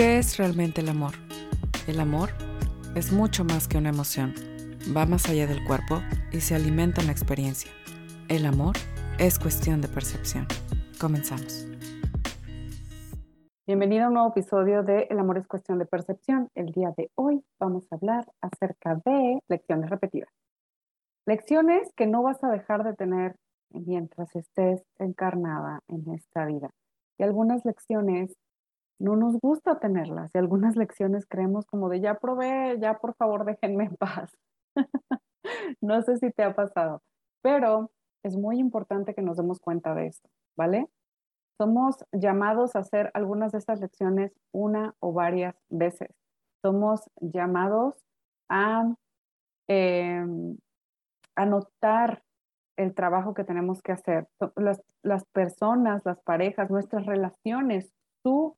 ¿Qué es realmente el amor? El amor es mucho más que una emoción. Va más allá del cuerpo y se alimenta en la experiencia. El amor es cuestión de percepción. Comenzamos. Bienvenido a un nuevo episodio de El amor es cuestión de percepción. El día de hoy vamos a hablar acerca de lecciones repetidas. Lecciones que no vas a dejar de tener mientras estés encarnada en esta vida. Y algunas lecciones no nos gusta tenerlas y algunas lecciones creemos como de ya probé, ya por favor déjenme en paz. no sé si te ha pasado, pero es muy importante que nos demos cuenta de esto, ¿vale? Somos llamados a hacer algunas de estas lecciones una o varias veces. Somos llamados a em, anotar el trabajo que tenemos que hacer. Las, las personas, las parejas, nuestras relaciones, su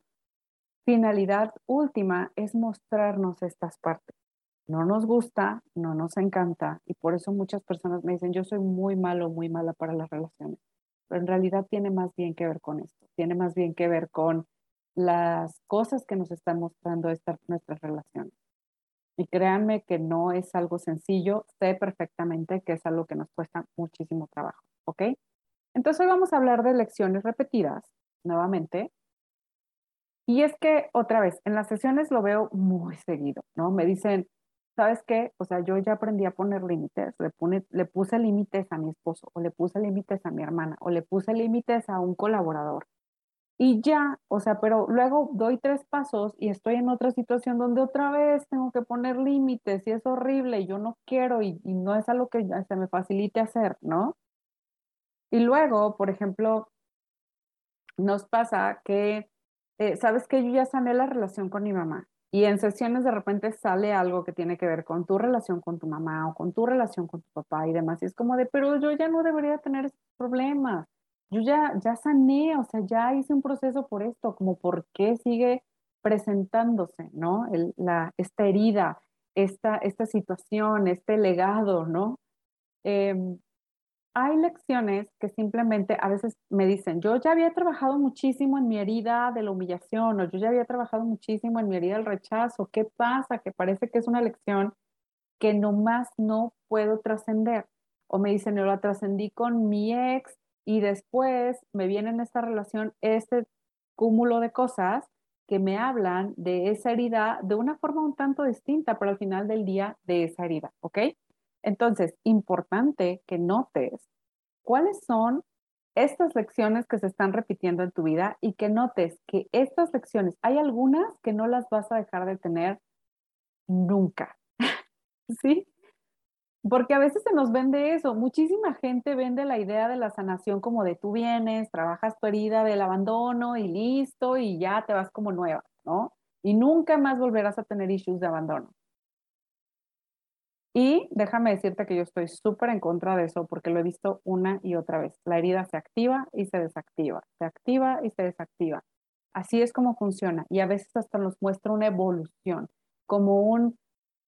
finalidad última es mostrarnos estas partes. No nos gusta, no nos encanta y por eso muchas personas me dicen, yo soy muy malo, muy mala para las relaciones. Pero en realidad tiene más bien que ver con esto, tiene más bien que ver con las cosas que nos están mostrando esta, nuestras relaciones. Y créanme que no es algo sencillo, sé perfectamente que es algo que nos cuesta muchísimo trabajo, ¿ok? Entonces hoy vamos a hablar de lecciones repetidas, nuevamente, y es que otra vez, en las sesiones lo veo muy seguido, ¿no? Me dicen, ¿sabes qué? O sea, yo ya aprendí a poner límites, le, le puse límites a mi esposo, o le puse límites a mi hermana, o le puse límites a un colaborador. Y ya, o sea, pero luego doy tres pasos y estoy en otra situación donde otra vez tengo que poner límites y es horrible y yo no quiero y, y no es algo que se me facilite hacer, ¿no? Y luego, por ejemplo, nos pasa que eh, sabes que yo ya sané la relación con mi mamá y en sesiones de repente sale algo que tiene que ver con tu relación con tu mamá o con tu relación con tu papá y demás. Y es como de, pero yo ya no debería tener problemas. Yo ya, ya sané, o sea, ya hice un proceso por esto, como por qué sigue presentándose, ¿no? la, esta herida, esta, esta situación, este legado, ¿no? Em, hay lecciones que simplemente a veces me dicen, yo ya había trabajado muchísimo en mi herida de la humillación o yo ya había trabajado muchísimo en mi herida del rechazo. ¿Qué pasa? Que parece que es una lección que nomás no puedo trascender. O me dicen, yo la trascendí con mi ex y después me viene en esta relación este cúmulo de cosas que me hablan de esa herida de una forma un tanto distinta, pero al final del día de esa herida, ¿ok? Entonces, importante que notes cuáles son estas lecciones que se están repitiendo en tu vida y que notes que estas lecciones, hay algunas que no las vas a dejar de tener nunca. ¿Sí? Porque a veces se nos vende eso. Muchísima gente vende la idea de la sanación como de tú vienes, trabajas tu herida del abandono y listo, y ya te vas como nueva, ¿no? Y nunca más volverás a tener issues de abandono. Y déjame decirte que yo estoy súper en contra de eso porque lo he visto una y otra vez. La herida se activa y se desactiva, se activa y se desactiva. Así es como funciona y a veces hasta nos muestra una evolución, como un,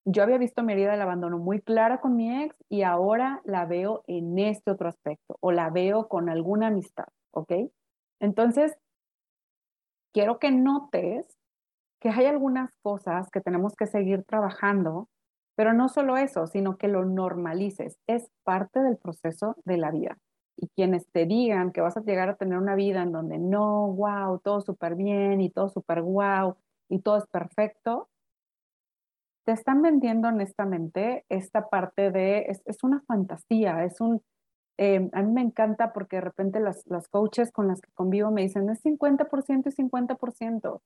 yo había visto mi herida del abandono muy clara con mi ex y ahora la veo en este otro aspecto o la veo con alguna amistad, ¿ok? Entonces, quiero que notes que hay algunas cosas que tenemos que seguir trabajando pero no solo eso, sino que lo normalices. Es parte del proceso de la vida. Y quienes te digan que vas a llegar a tener una vida en donde no, wow, todo súper bien y todo súper wow y todo es perfecto, te están vendiendo honestamente esta parte de, es, una fantasía, es un, eh, a mí me encanta porque de repente las, las coaches con las que convivo me dicen, es 50% y 50%.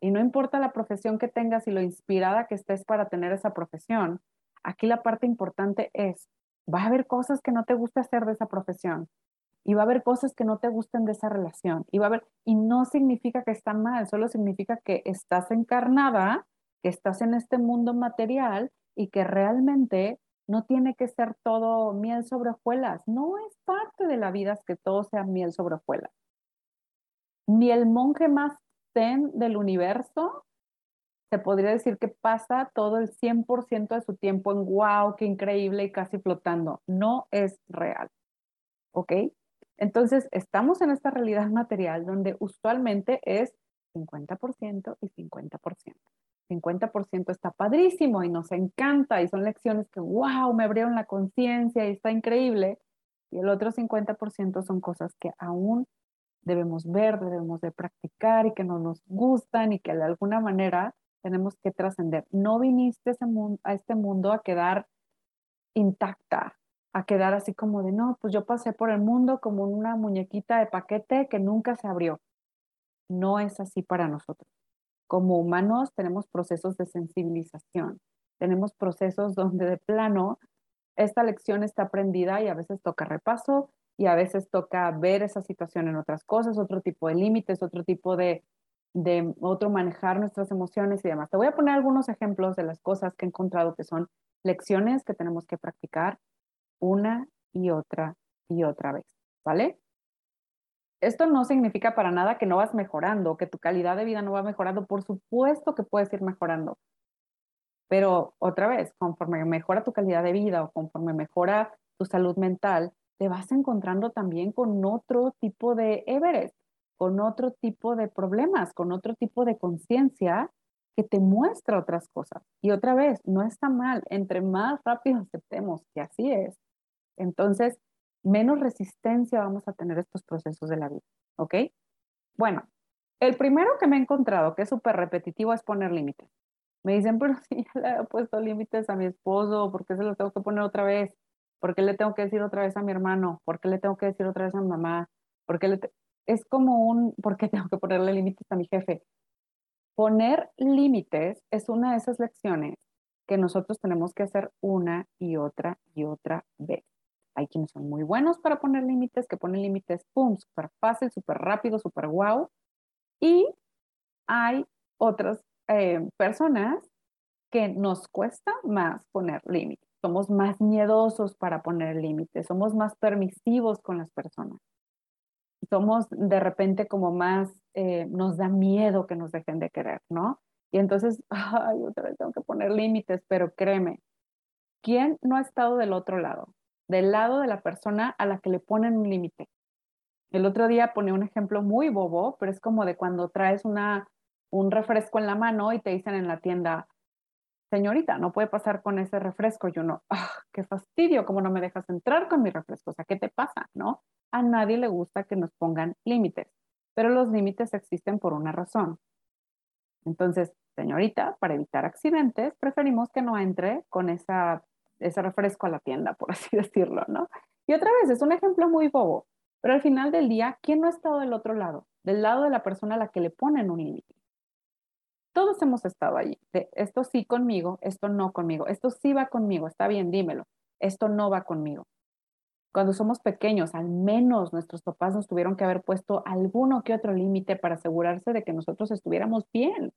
Y no importa la profesión que tengas y lo inspirada que estés para tener esa profesión, aquí la parte importante es, va a haber cosas que no te gusta hacer de esa profesión y va a haber cosas que no te gusten de esa relación y va a haber y no significa que está mal, solo significa que estás encarnada, que estás en este mundo material y que realmente no tiene que ser todo miel sobre hojuelas, no es parte de la vida que todo sea miel sobre hojuelas. Ni el monje más del universo, se podría decir que pasa todo el 100% de su tiempo en wow, qué increíble y casi flotando. No es real. ¿Ok? Entonces, estamos en esta realidad material donde usualmente es 50% y 50%. 50% está padrísimo y nos encanta y son lecciones que, wow, me abrieron la conciencia y está increíble. Y el otro 50% son cosas que aún debemos ver, debemos de practicar y que no nos gustan y que de alguna manera tenemos que trascender. No viniste a este mundo a quedar intacta, a quedar así como de, no, pues yo pasé por el mundo como una muñequita de paquete que nunca se abrió. No es así para nosotros. Como humanos tenemos procesos de sensibilización, tenemos procesos donde de plano esta lección está aprendida y a veces toca repaso y a veces toca ver esa situación en otras cosas, otro tipo de límites, otro tipo de, de otro manejar nuestras emociones y demás. Te voy a poner algunos ejemplos de las cosas que he encontrado que son lecciones que tenemos que practicar una y otra y otra vez, ¿vale? Esto no significa para nada que no vas mejorando, que tu calidad de vida no va mejorando. Por supuesto que puedes ir mejorando. Pero otra vez, conforme mejora tu calidad de vida o conforme mejora tu salud mental, te vas encontrando también con otro tipo de Everest, con otro tipo de problemas, con otro tipo de conciencia que te muestra otras cosas. Y otra vez, no está mal, entre más rápido aceptemos que así es, entonces menos resistencia vamos a tener estos procesos de la vida, ¿ok? Bueno, el primero que me he encontrado, que es súper repetitivo, es poner límites. Me dicen, pero si ya le he puesto límites a mi esposo, ¿por qué se los tengo que poner otra vez? ¿Por qué le tengo que decir otra vez a mi hermano? ¿Por qué le tengo que decir otra vez a mi mamá? ¿Por qué le es como un, ¿por qué tengo que ponerle límites a mi jefe? Poner límites es una de esas lecciones que nosotros tenemos que hacer una y otra y otra vez. Hay quienes son muy buenos para poner límites, que ponen límites, ¡pum!, súper fácil, súper rápido, súper guau. Y hay otras eh, personas que nos cuesta más poner límites. Somos más miedosos para poner límites, somos más permisivos con las personas. Somos de repente como más, eh, nos da miedo que nos dejen de querer, ¿no? Y entonces, ay, otra vez tengo que poner límites, pero créeme, ¿quién no ha estado del otro lado? del lado de la persona a la que le ponen un límite. El otro día pone un ejemplo muy bobo, pero es como de cuando traes una, un refresco en la mano y te dicen en la tienda, señorita, no puede pasar con ese refresco. Yo no, ah, qué fastidio, ¿cómo no me dejas entrar con mi refresco? O sea, ¿qué te pasa? ¿No? A nadie le gusta que nos pongan límites, pero los límites existen por una razón. Entonces, señorita, para evitar accidentes, preferimos que no entre con esa ese refresco a la tienda, por así decirlo, ¿no? Y otra vez, es un ejemplo muy bobo, pero al final del día, ¿quién no ha estado del otro lado? Del lado de la persona a la que le ponen un límite. Todos hemos estado allí, esto sí conmigo, esto no conmigo, esto sí va conmigo, está bien, dímelo, esto no va conmigo. Cuando somos pequeños, al menos nuestros papás nos tuvieron que haber puesto alguno que otro límite para asegurarse de que nosotros estuviéramos bien,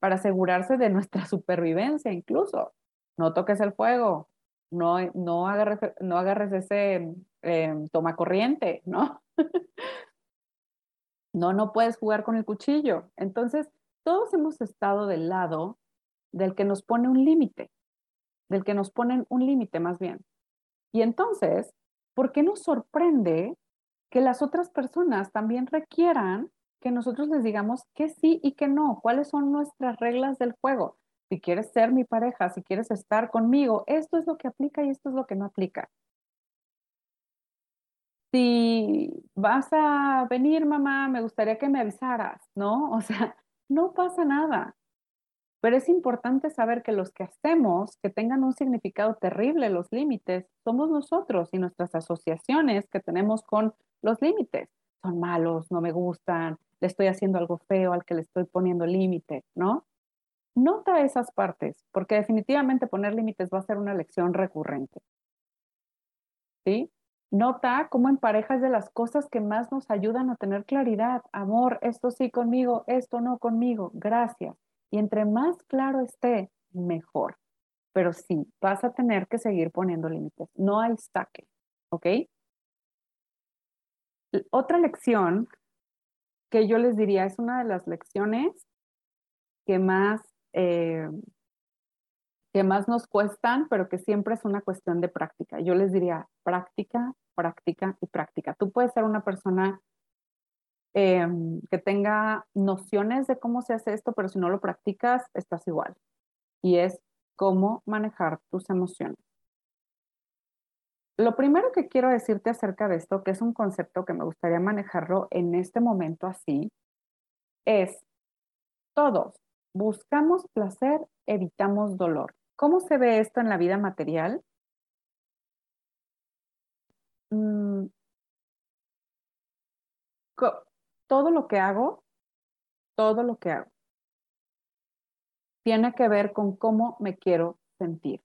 para asegurarse de nuestra supervivencia incluso. No toques el fuego, no, no, agarres, no agarres ese eh, toma corriente, ¿no? no, no puedes jugar con el cuchillo. Entonces, todos hemos estado del lado del que nos pone un límite, del que nos ponen un límite más bien. Y entonces, ¿por qué nos sorprende que las otras personas también requieran que nosotros les digamos que sí y que no? ¿Cuáles son nuestras reglas del juego? si quieres ser mi pareja, si quieres estar conmigo, esto es lo que aplica y esto es lo que no aplica. Si vas a venir, mamá, me gustaría que me avisaras, ¿no? O sea, no pasa nada. Pero es importante saber que los que hacemos que tengan un significado terrible los límites somos nosotros y nuestras asociaciones que tenemos con los límites. Son malos, no me gustan, le estoy haciendo algo feo al que le estoy poniendo límite, ¿no? Nota esas partes, porque definitivamente poner límites va a ser una lección recurrente. ¿Sí? Nota cómo en pareja es de las cosas que más nos ayudan a tener claridad. Amor, esto sí conmigo, esto no conmigo. Gracias. Y entre más claro esté, mejor. Pero sí, vas a tener que seguir poniendo límites. No hay saque. ¿Ok? Otra lección que yo les diría es una de las lecciones que más eh, que más nos cuestan, pero que siempre es una cuestión de práctica. Yo les diría práctica, práctica y práctica. Tú puedes ser una persona em, que tenga nociones de cómo se hace esto, pero si no lo practicas, estás igual. Y es cómo manejar tus emociones. Lo primero que quiero decirte acerca de esto, que es un concepto que me gustaría manejarlo en este momento así, es todos buscamos placer, evitamos dolor. ¿Cómo se ve esto en la vida material? Mm, todo lo que hago, todo lo que hago, tiene que ver con cómo me quiero sentir.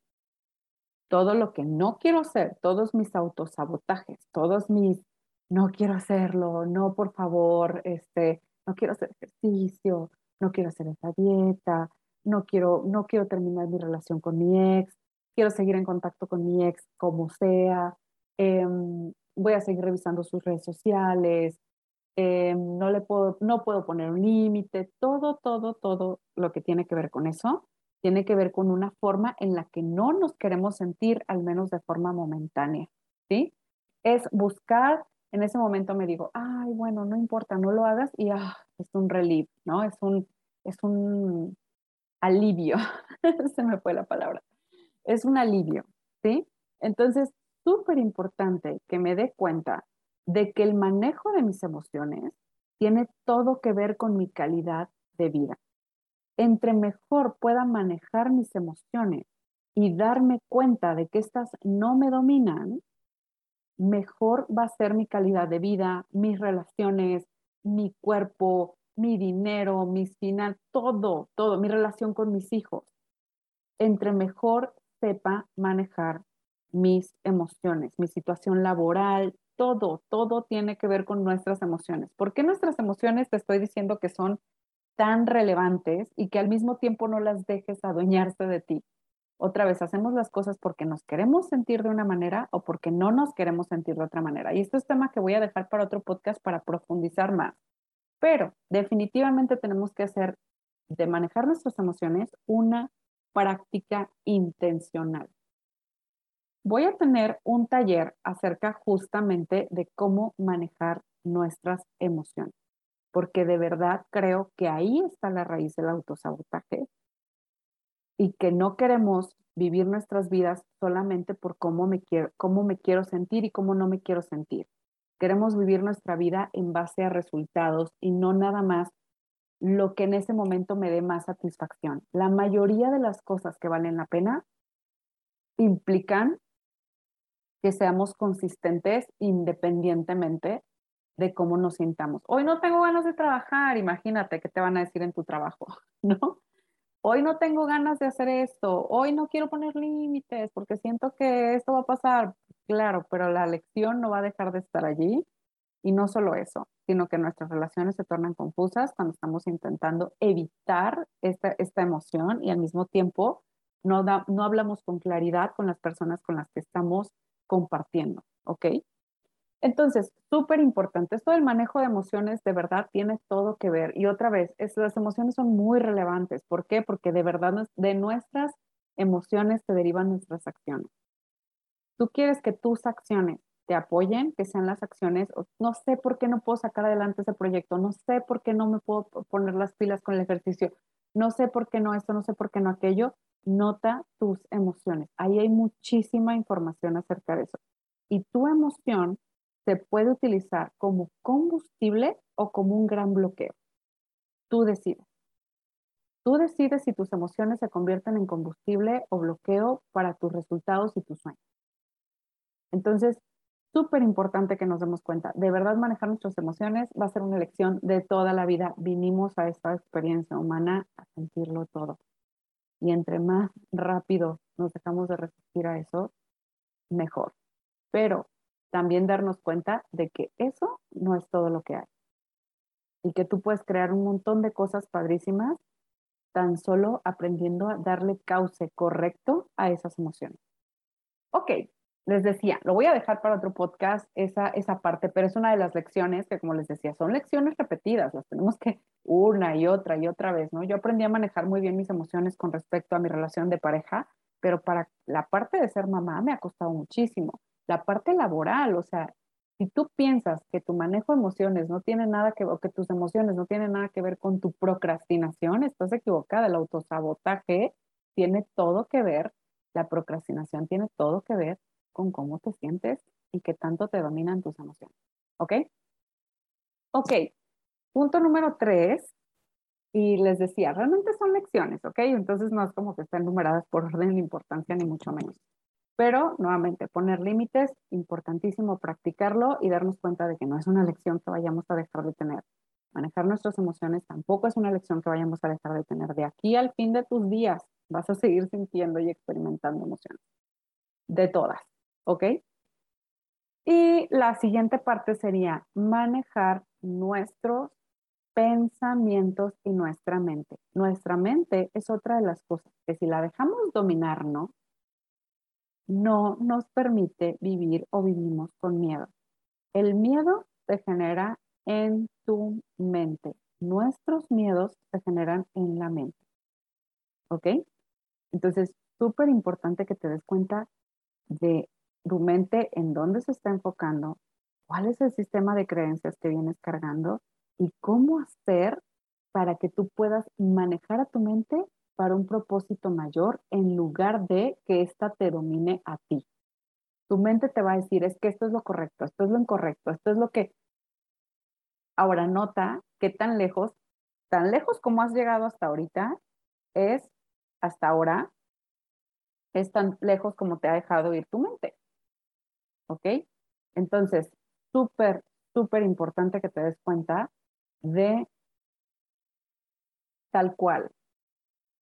Todo lo que no quiero hacer, todos mis autosabotajes, todos mis no quiero hacerlo, no por favor, este, no quiero hacer ejercicio, no quiero hacer esta dieta, no quiero, no quiero terminar mi relación con mi ex, quiero seguir en contacto con mi ex como sea, em, voy a seguir revisando sus redes sociales, em, no le puedo, no puedo poner un límite, todo, todo, todo lo que tiene que ver con eso, tiene que ver con una forma en la que no nos queremos sentir, al menos de forma momentánea, ¿sí? Es buscar, en ese momento me digo, ay, bueno, no importa, no lo hagas y ah, es un relief, ¿no? Es un, es un alivio, se me fue la palabra, es un alivio, ¿sí? Entonces, súper importante que me dé cuenta de que el manejo de mis emociones tiene todo que ver con mi calidad de vida. Entre mejor pueda manejar mis emociones y darme cuenta de que estas no me dominan, mejor va a ser mi calidad de vida, mis relaciones, mi cuerpo, mi dinero, mis finanzas, todo, todo, mi relación con mis hijos. Entre mejor sepa manejar mis emociones, mi situación laboral, todo, todo tiene que ver con nuestras emociones. ¿Por qué nuestras emociones te estoy diciendo que son tan relevantes y que al mismo tiempo no las dejes adueñarse de ti? Otra vez, hacemos las cosas porque nos queremos sentir de una manera o porque no nos queremos sentir de otra manera. Y esto es tema que voy a dejar para otro podcast para profundizar más. Pero definitivamente tenemos que hacer de manejar nuestras emociones una práctica intencional. Voy a tener un taller acerca justamente de cómo manejar nuestras emociones, porque de verdad creo que ahí está la raíz del autosabotaje y que no queremos vivir nuestras vidas solamente por cómo me quiero, cómo me quiero sentir y cómo no me quiero sentir. Queremos vivir nuestra vida en base a resultados y no nada más lo que en ese momento me dé más satisfacción. La mayoría de las cosas que valen la pena implican que seamos consistentes independientemente de cómo nos sintamos. Hoy no tengo ganas de trabajar, imagínate qué te van a decir en tu trabajo, ¿no? Hoy no tengo ganas de hacer esto, hoy no quiero poner límites porque siento que esto va a pasar. Claro, pero la lección no va a dejar de estar allí. Y no solo eso, sino que nuestras relaciones se tornan confusas cuando estamos intentando evitar esta, esta emoción y al mismo tiempo no, no hablamos con claridad con las personas con las que estamos compartiendo, ¿ok? Entonces, súper importante, esto del manejo de emociones de verdad tiene todo que ver. Y otra vez, las emociones son muy relevantes. ¿Por qué? Porque de verdad de nuestras emociones se derivan nuestras acciones tú quieres que tus acciones te apoyen, que sean las acciones, no sé por qué no puedo sacar adelante ese proyecto, no sé por qué no me puedo poner las pilas con el ejercicio, no sé por qué no esto, no sé por qué no aquello, nota tus emociones. Ahí hay muchísima información acerca de eso. Y tu emoción se puede utilizar como combustible o como un gran bloqueo. Tú decides. Tú decides si tus emociones se convierten en combustible o bloqueo para tus resultados y tus sueños. Entonces, súper importante que nos demos cuenta, de verdad manejar nuestras emociones va a ser una elección de toda la vida. Vinimos a esta experiencia humana a sentirlo todo. Y entre más rápido nos dejamos de resistir a eso, mejor. Pero también darnos cuenta de que eso no es todo lo que hay. Y que tú puedes crear un montón de cosas padrísimas tan solo aprendiendo a darle cauce correcto a esas emociones. Ok, les decía, lo voy a dejar para otro podcast, esa, esa parte, pero es una de las lecciones que, como les decía, son lecciones repetidas, las tenemos que una y otra y otra vez, ¿no? Yo aprendí a manejar muy bien mis emociones con respecto a mi relación de pareja, pero para la parte de ser mamá me ha costado muchísimo. La parte laboral, o sea, Si tú piensas que tu manejo de emociones no tiene nada que o que tus emociones no tienen nada que ver con tu procrastinación, estás equivocada. El autosabotaje tiene todo que ver, la procrastinación tiene todo que ver con cómo te sientes y qué tanto te dominan tus emociones. ¿Ok? Ok. Punto número tres. Y les decía, realmente son lecciones, ¿ok? Entonces no es como que estén numeradas por orden de importancia, ni mucho menos. Pero nuevamente, poner límites, importantísimo practicarlo y darnos cuenta de que no es una lección que vayamos a dejar de tener. Manejar nuestras emociones tampoco es una lección que vayamos a dejar de tener. De aquí al fin de tus días vas a seguir sintiendo y experimentando emociones. De todas, ¿ok? Y la siguiente parte sería manejar nuestros pensamientos y nuestra mente. Nuestra mente es otra de las cosas que si la dejamos dominarnos, no nos permite vivir o vivimos con miedo. El miedo se genera en tu mente. Nuestros miedos se generan en la mente. ¿Ok? Entonces, súper importante que te des cuenta de tu mente en dónde se está enfocando, cuál es el sistema de creencias que vienes cargando y cómo hacer para que tú puedas manejar a tu mente para un propósito mayor en lugar de que ésta te domine a ti. Tu mente te va a decir, es que esto es lo correcto, esto es lo incorrecto, esto es lo que... Ahora nota que tan lejos, tan lejos como has llegado hasta ahorita, es hasta ahora, es tan lejos como te ha dejado ir tu mente. ¿Ok? Entonces, súper, súper importante que te des cuenta de tal cual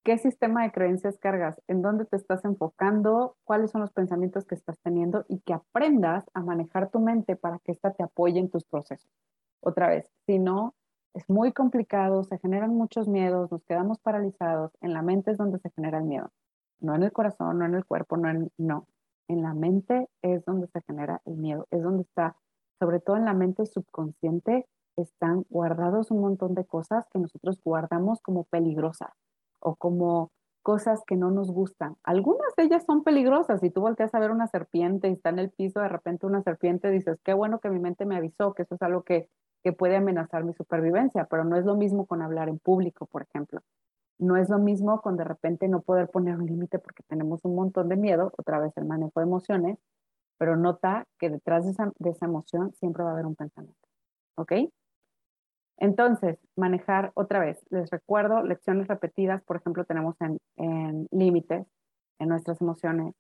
¿Qué sistema de creencias cargas? ¿En dónde te estás enfocando? ¿Cuáles son los pensamientos que estás teniendo? Y que aprendas a manejar tu mente para que ésta te apoye en tus procesos. Otra vez, si no, es muy complicado, se generan muchos miedos, nos quedamos paralizados. En la mente es donde se genera el miedo. No en el corazón, no en el cuerpo, no en... No. En la mente es donde se genera el miedo, es donde está, sobre todo en la mente subconsciente, están guardados un montón de cosas que nosotros guardamos como peligrosas o como cosas que no nos gustan. Algunas de ellas son peligrosas. Si tú volteas a ver una serpiente y está en el piso, de repente una serpiente, dices, qué bueno que mi mente me avisó que eso es algo que, que puede amenazar mi supervivencia, pero no es lo mismo con hablar en público, por ejemplo. No es lo mismo con de repente no poder poner un límite porque tenemos un montón de miedo, otra vez el manejo de emociones, pero nota que detrás de esa, emoción siempre va a haber un pensamiento. ¿Ok? Entonces, manejar otra vez, les recuerdo, lecciones repetidas, por ejemplo, tenemos en, límites, en nuestras emociones,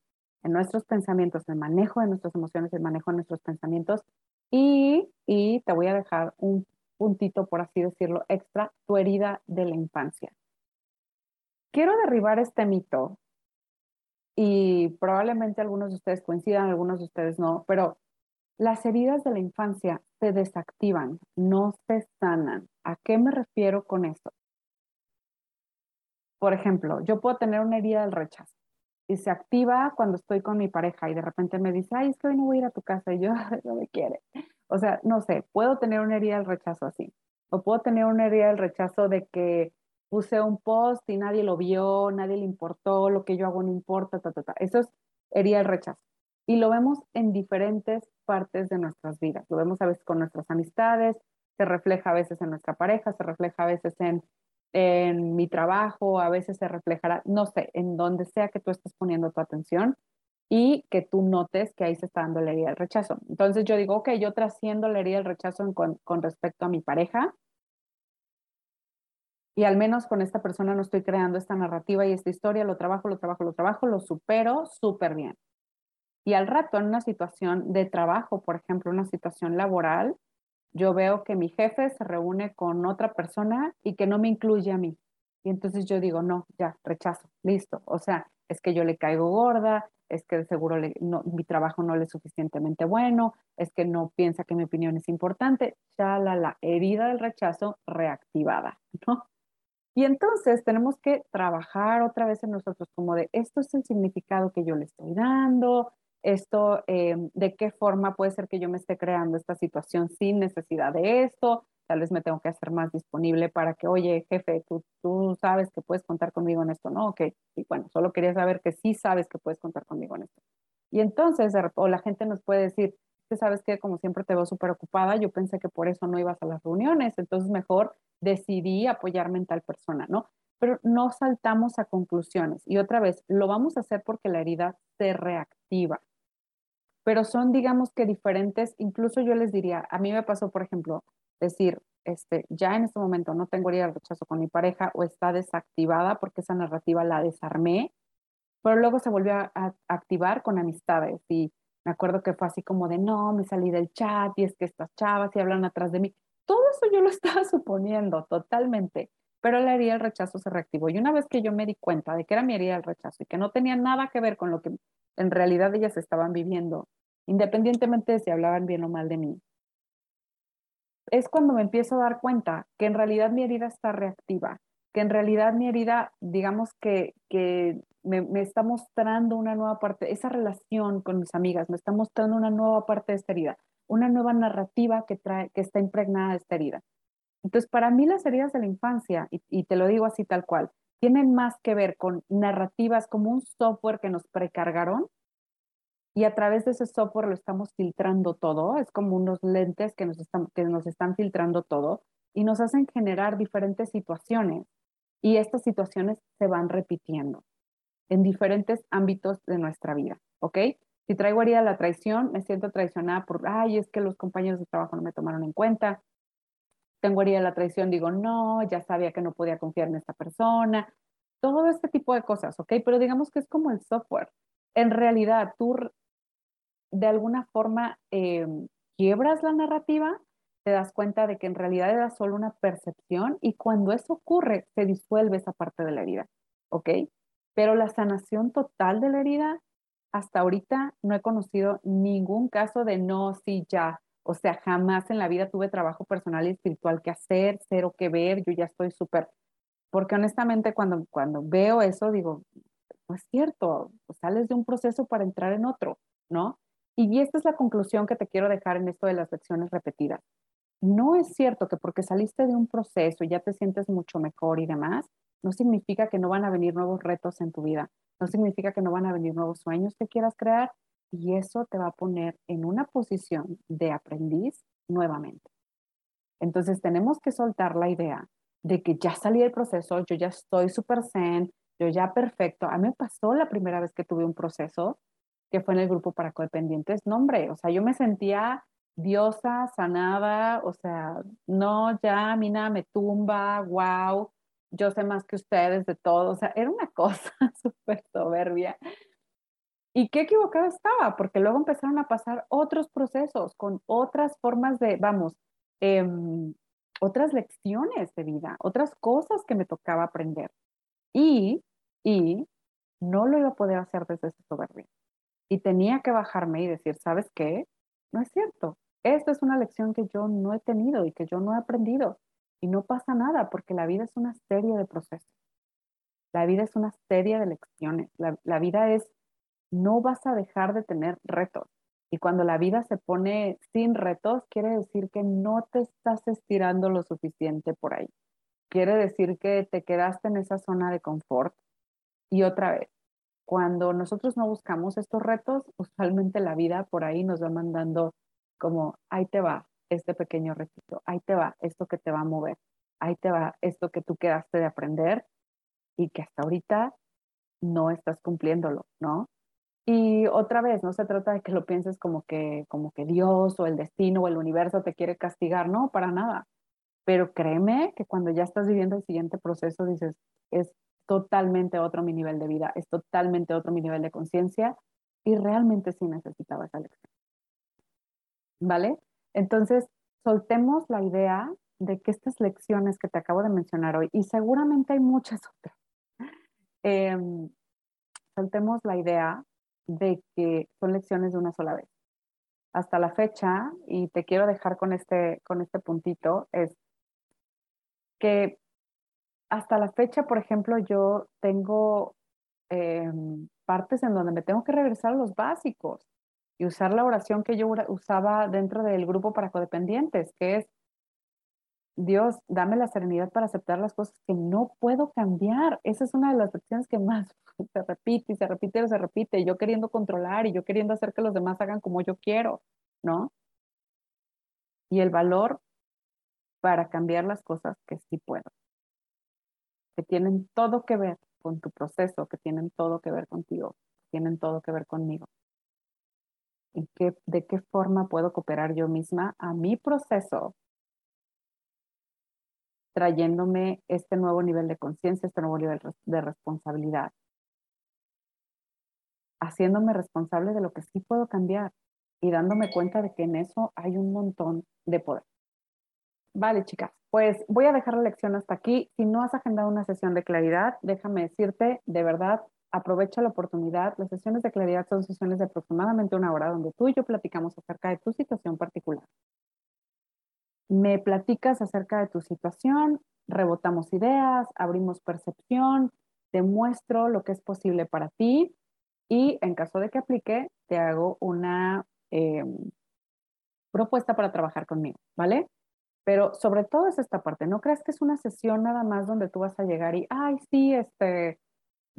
en nuestros pensamientos, el manejo de nuestras emociones, el manejo de nuestros pensamientos. Y, y te voy a dejar un puntito, por así decirlo, extra, tu herida de la infancia. Quiero derribar este mito y probablemente algunos de ustedes coincidan, algunos de ustedes no, pero las heridas de la infancia se desactivan, no se sanan. ¿A qué me refiero con esto? Por ejemplo, yo puedo tener una herida del rechazo y se activa cuando estoy con mi pareja y de repente me dice, ay, es que hoy no voy a ir a tu casa y yo no me quiere. O sea, no sé, puedo tener una herida del rechazo así. O puedo tener una herida del rechazo de que puse un post y nadie lo vio, nadie le importó, lo que yo hago no importa, ta, ta, ta. Eso es herida del rechazo. Y lo vemos en diferentes partes de nuestras vidas. Lo vemos a veces con nuestras amistades, se refleja a veces en nuestra pareja, se refleja a veces en, en mi trabajo, a veces se reflejará, no sé, en donde sea que tú estés poniendo tu atención y que tú notes que ahí se está dando la herida del rechazo. Entonces yo digo, ok, yo trasciendo la herida del rechazo con, con respecto a mi pareja y al menos con esta persona no estoy creando esta narrativa y esta historia, lo trabajo, lo trabajo, lo trabajo, lo supero súper bien. Y al rato, en una situación de trabajo, por ejemplo, una situación laboral, yo veo que mi jefe se reúne con otra persona y que no me incluye a mí. Y entonces yo digo, no, ya, rechazo, listo. O sea, es que yo le caigo gorda, es que de seguro mi trabajo no le es suficientemente bueno, es que no piensa que mi opinión es importante. Ya la, la herida del rechazo reactivada, ¿no? Y entonces tenemos que trabajar otra vez en nosotros como de, esto es el significado que yo le estoy dando, esto, eh, de qué forma puede ser que yo me esté creando esta situación sin necesidad de esto, tal vez me tengo que hacer más disponible para que, oye, jefe, tú, tú sabes que puedes contar conmigo en esto, ¿no? Ok, y bueno, solo quería saber que sí sabes que puedes contar conmigo en esto. Y entonces, o la gente nos puede decir, que sabes que como siempre te veo súper ocupada, yo pensé que por eso no ibas a las reuniones, entonces mejor decidí apoyarme en tal persona, ¿no? Pero no saltamos a conclusiones. Y otra vez, lo vamos a hacer porque la herida se reactiva. Pero son, digamos que diferentes, incluso yo les diría, a mí me pasó, por ejemplo, decir, este, ya en este momento no tengo herida de rechazo con mi pareja o está desactivada porque esa narrativa la desarmé, pero luego se volvió a, activar con amistades y me acuerdo que fue así como de, no, me salí del chat y es que estas chavas y hablan atrás de mí. Todo eso yo lo estaba suponiendo totalmente, pero la herida del rechazo se reactivó. Y una vez que yo me di cuenta de que era mi herida del rechazo y que no tenía nada que ver con lo que en realidad ellas estaban viviendo, independientemente de si hablaban bien o mal de mí, es cuando me empiezo a dar cuenta que en realidad mi herida está reactiva, que en realidad mi herida, digamos que, que me, me, está mostrando una nueva parte, esa relación con mis amigas, me está mostrando una nueva parte de esta herida, una nueva narrativa que, trae, que está impregnada de esta herida. Entonces, para mí las heridas de la infancia, y, y te lo digo así tal cual, tienen más que ver con narrativas como un software que nos precargaron y a través de ese software lo estamos filtrando todo, es como unos lentes que nos están, que nos están filtrando todo y nos hacen generar diferentes situaciones y estas situaciones se van repitiendo en diferentes ámbitos de nuestra vida, ¿ok? Si traigo herida la traición, me siento traicionada por, ay, es que los compañeros de trabajo no me tomaron en cuenta. Tengo herida la traición, digo, no, ya sabía que no podía confiar en esta persona. Todo este tipo de cosas, ¿ok? Pero digamos que es como el software. En realidad, tú de alguna forma eh, quiebras la narrativa, te das cuenta de que en realidad era solo una percepción y cuando eso ocurre, se disuelve esa parte de la herida, ¿ok? Pero la sanación total de la herida, hasta ahorita no he conocido ningún caso de no, sí, ya. O sea, jamás en la vida tuve trabajo personal y espiritual que hacer, cero que ver, yo ya estoy súper, porque honestamente cuando, cuando veo eso digo, no es cierto, sales de un proceso para entrar en otro, ¿no? Y esta es la conclusión que te quiero dejar en esto de las lecciones repetidas. No es cierto que porque saliste de un proceso y ya te sientes mucho mejor y demás, no significa que no van a venir nuevos retos en tu vida, no significa que no van a venir nuevos sueños que quieras crear y eso te va a poner en una posición de aprendiz nuevamente. Entonces tenemos que soltar la idea de que ya salí del proceso, yo ya estoy súper zen, yo ya perfecto. A mí me pasó la primera vez que tuve un proceso que fue en el grupo para codependientes, no hombre, o sea, yo me sentía diosa, sanada, o sea, no, ya a mí nada me tumba, wow, yo sé más que ustedes de todo, o sea, era una cosa súper soberbia. Y qué equivocada estaba, porque luego empezaron a pasar otros procesos con otras formas de, vamos, em, otras lecciones de vida, otras cosas que me tocaba aprender. Y, y no lo iba a poder hacer desde esa soberbia. Y tenía que bajarme y decir, ¿sabes qué? No es cierto. Esta es una lección que yo no he tenido y que yo no he aprendido. Y no pasa nada porque la vida es una serie de procesos. La vida es una serie de lecciones. La, vida es, no vas a dejar de tener retos. Y cuando la vida se pone sin retos, quiere decir que no te estás estirando lo suficiente por ahí. Quiere decir que te quedaste en esa zona de confort. Y otra vez, cuando nosotros no buscamos estos retos, usualmente la vida por ahí nos va mandando como, ahí te va este pequeño retito, ahí te va esto que te va a mover, ahí te va esto que tú quedaste de aprender y que hasta ahorita no estás cumpliéndolo, ¿no? Y otra vez, no se trata de que lo pienses como que, como que Dios o el destino o el universo te quiere castigar, no, para nada. Pero créeme que cuando ya estás viviendo el siguiente proceso, dices, es totalmente otro mi nivel de vida, es totalmente otro mi nivel de conciencia y realmente sí necesitaba esa lección. ¿Vale? Entonces, soltemos la idea de que estas lecciones que te acabo de mencionar hoy, y seguramente hay muchas otras, em, soltemos la idea de que son lecciones de una sola vez. Hasta la fecha, y te quiero dejar con este, con este puntito, es que hasta la fecha, por ejemplo, yo tengo em, partes en donde me tengo que regresar a los básicos y usar la oración que yo usaba dentro del grupo para codependientes, que es, Dios, dame la serenidad para aceptar las cosas que no puedo cambiar. Esa es una de las lecciones que más se repite y se repite y se repite, yo queriendo controlar y yo queriendo hacer que los demás hagan como yo quiero, ¿no? Y el valor para cambiar las cosas que sí puedo, que tienen todo que ver con tu proceso, que tienen todo que ver contigo, que tienen todo que ver conmigo. ¿En qué, ¿De qué forma puedo cooperar yo misma a mi proceso trayéndome este nuevo nivel de conciencia, este nuevo nivel de responsabilidad, haciéndome responsable de lo que sí puedo cambiar y dándome cuenta de que en eso hay un montón de poder. Vale, chicas, pues voy a dejar la lección hasta aquí. Si no has agendado una sesión de claridad, déjame decirte, de verdad, aprovecha la oportunidad. Las sesiones de claridad son sesiones de aproximadamente una hora donde tú y yo platicamos acerca de tu situación particular me platicas acerca de tu situación, rebotamos ideas, abrimos percepción, te muestro lo que es posible para ti y en caso de que aplique, te hago una eh, propuesta para trabajar conmigo, ¿vale? Pero sobre todo es esta parte, no creas que es una sesión nada más donde tú vas a llegar y, ay, sí, este,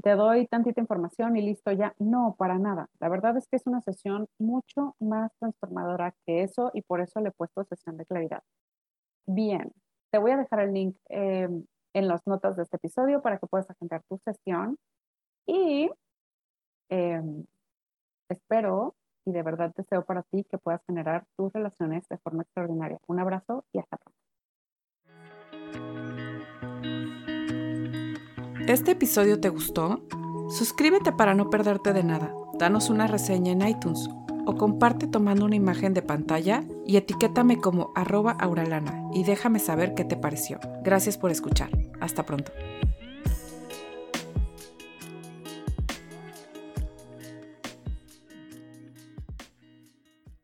te doy tantita información y listo ya. No, para nada. La verdad es que es una sesión mucho más transformadora que eso y por eso le he puesto sesión de claridad. Bien, te voy a dejar el link em, en las notas de este episodio para que puedas agendar tu sesión y em, espero y de verdad deseo para ti que puedas generar tus relaciones de forma extraordinaria. Un abrazo y hasta pronto. ¿Este episodio te gustó? Suscríbete para no perderte de nada. Danos una reseña en iTunes o comparte tomando una imagen de pantalla y etiquétame como arroba auralana y déjame saber qué te pareció. Gracias por escuchar. Hasta pronto.